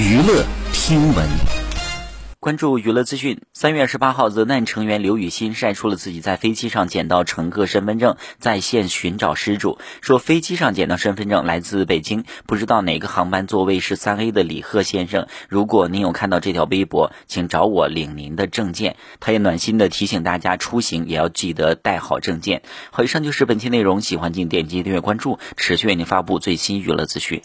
娱乐听闻。关注娱乐资讯。三月十八号，The Nine 成员刘雨欣晒出了自己在飞机上捡到乘客身份证，在线寻找失主。说飞机上捡到身份证来自北京，不知道哪个航班座位是三 A 的李贺先生。如果您有看到这条微博，请找我领您的证件。他也暖心的提醒大家，出行也要记得带好证件。好，以上就是本期内容，喜欢请点击订阅关注，持续为您发布最新娱乐资讯。